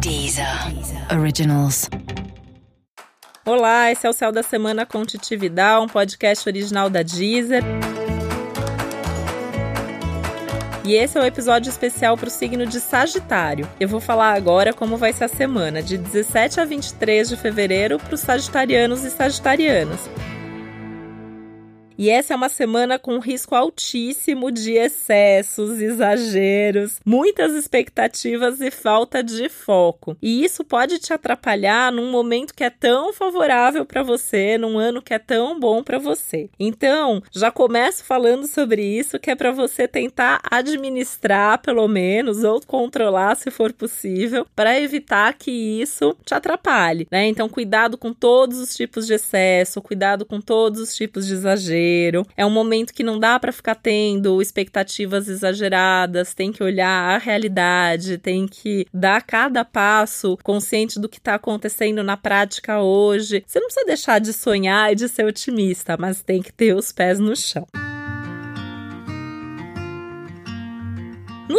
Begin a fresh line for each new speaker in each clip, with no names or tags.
Deezer. Originals.
Olá, esse é o Céu da Semana com Titividade, um podcast original da Deezer. E esse é o um episódio especial para o signo de Sagitário. Eu vou falar agora como vai ser a semana, de 17 a 23 de fevereiro, para os sagitarianos e sagitarianas. E essa é uma semana com risco altíssimo de excessos, exageros, muitas expectativas e falta de foco. E isso pode te atrapalhar num momento que é tão favorável para você, num ano que é tão bom para você. Então, já começo falando sobre isso, que é para você tentar administrar, pelo menos, ou controlar se for possível, para evitar que isso te atrapalhe, né? Então, cuidado com todos os tipos de excesso, cuidado com todos os tipos de exagero é um momento que não dá para ficar tendo expectativas exageradas, tem que olhar a realidade, tem que dar cada passo consciente do que está acontecendo na prática hoje. Você não precisa deixar de sonhar e de ser otimista, mas tem que ter os pés no chão.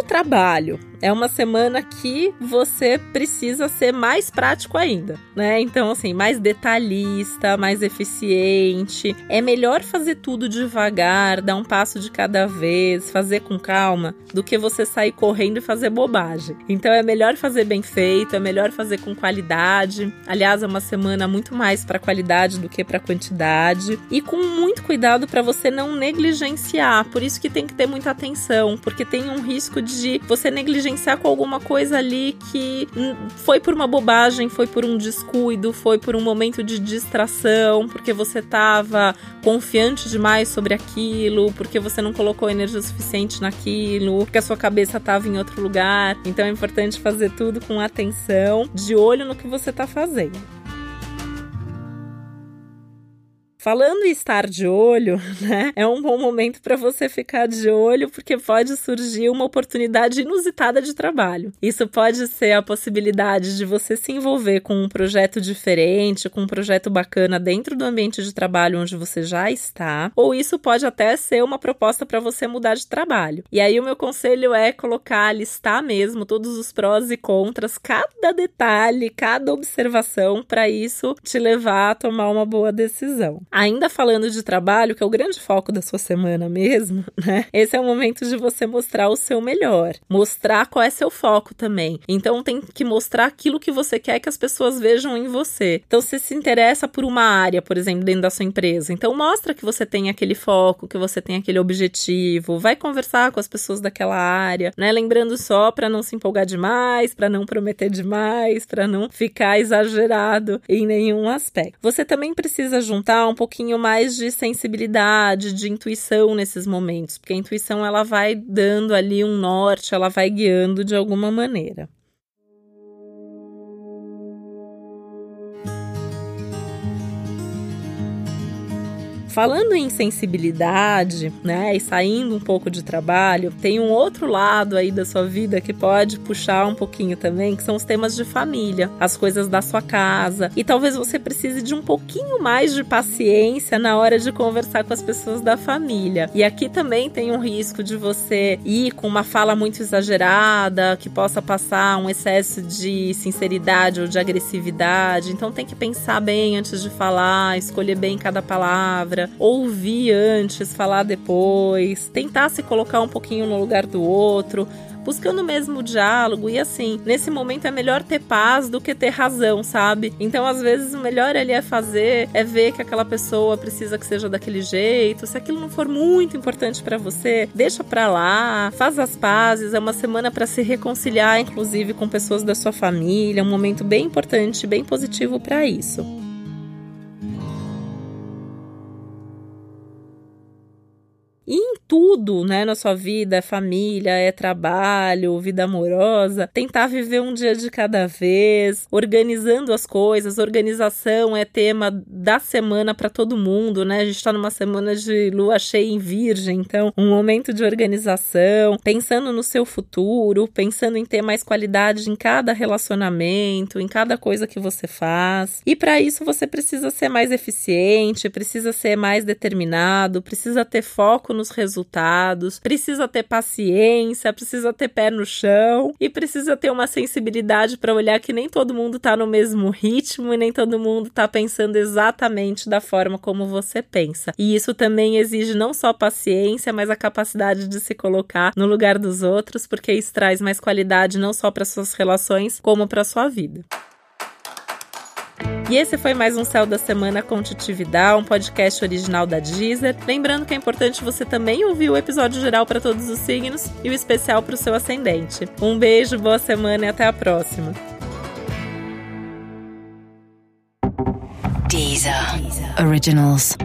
Trabalho, é uma semana que você precisa ser mais prático ainda, né? Então, assim, mais detalhista, mais eficiente. É melhor fazer tudo devagar, dar um passo de cada vez, fazer com calma, do que você sair correndo e fazer bobagem. Então, é melhor fazer bem feito, é melhor fazer com qualidade. Aliás, é uma semana muito mais para qualidade do que para quantidade. E com muito cuidado para você não negligenciar. Por isso que tem que ter muita atenção, porque tem um risco de você negligenciar negligenciar com alguma coisa ali que foi por uma bobagem, foi por um descuido, foi por um momento de distração, porque você estava confiante demais sobre aquilo, porque você não colocou energia suficiente naquilo, porque a sua cabeça estava em outro lugar. Então é importante fazer tudo com atenção, de olho no que você está fazendo. Falando em estar de olho, né? É um bom momento para você ficar de olho, porque pode surgir uma oportunidade inusitada de trabalho. Isso pode ser a possibilidade de você se envolver com um projeto diferente, com um projeto bacana dentro do ambiente de trabalho onde você já está, ou isso pode até ser uma proposta para você mudar de trabalho. E aí o meu conselho é colocar, listar mesmo todos os prós e contras, cada detalhe, cada observação para isso te levar a tomar uma boa decisão. Ainda falando de trabalho, que é o grande foco da sua semana mesmo, né? Esse é o momento de você mostrar o seu melhor, mostrar qual é seu foco também. Então tem que mostrar aquilo que você quer que as pessoas vejam em você. Então você se interessa por uma área, por exemplo, dentro da sua empresa. Então mostra que você tem aquele foco, que você tem aquele objetivo, vai conversar com as pessoas daquela área, né? Lembrando só para não se empolgar demais, para não prometer demais, para não ficar exagerado em nenhum aspecto. Você também precisa juntar um pouquinho mais de sensibilidade, de intuição nesses momentos, porque a intuição ela vai dando ali um norte, ela vai guiando de alguma maneira. Falando em sensibilidade, né, e saindo um pouco de trabalho, tem um outro lado aí da sua vida que pode puxar um pouquinho também, que são os temas de família, as coisas da sua casa. E talvez você precise de um pouquinho mais de paciência na hora de conversar com as pessoas da família. E aqui também tem um risco de você ir com uma fala muito exagerada, que possa passar um excesso de sinceridade ou de agressividade. Então tem que pensar bem antes de falar, escolher bem cada palavra ouvir antes, falar depois, tentar se colocar um pouquinho no lugar do outro, buscando mesmo o diálogo. E assim, nesse momento é melhor ter paz do que ter razão, sabe? Então, às vezes, o melhor ali é fazer, é ver que aquela pessoa precisa que seja daquele jeito. Se aquilo não for muito importante para você, deixa pra lá, faz as pazes. É uma semana para se reconciliar, inclusive, com pessoas da sua família. É um momento bem importante, bem positivo para isso. inte tudo, né, na sua vida, é família, é trabalho, vida amorosa, tentar viver um dia de cada vez, organizando as coisas. Organização é tema da semana para todo mundo, né? A gente está numa semana de lua cheia em virgem, então um momento de organização, pensando no seu futuro, pensando em ter mais qualidade em cada relacionamento, em cada coisa que você faz. E para isso você precisa ser mais eficiente, precisa ser mais determinado, precisa ter foco nos resultados resultados, precisa ter paciência, precisa ter pé no chão e precisa ter uma sensibilidade para olhar que nem todo mundo tá no mesmo ritmo e nem todo mundo tá pensando exatamente da forma como você pensa. E isso também exige não só paciência, mas a capacidade de se colocar no lugar dos outros, porque isso traz mais qualidade não só para suas relações, como para sua vida. E esse foi mais um Céu da Semana com Titividade, um podcast original da Deezer. Lembrando que é importante você também ouvir o episódio geral para todos os signos e o especial para o seu ascendente. Um beijo, boa semana e até a próxima.
Deezer. Originals.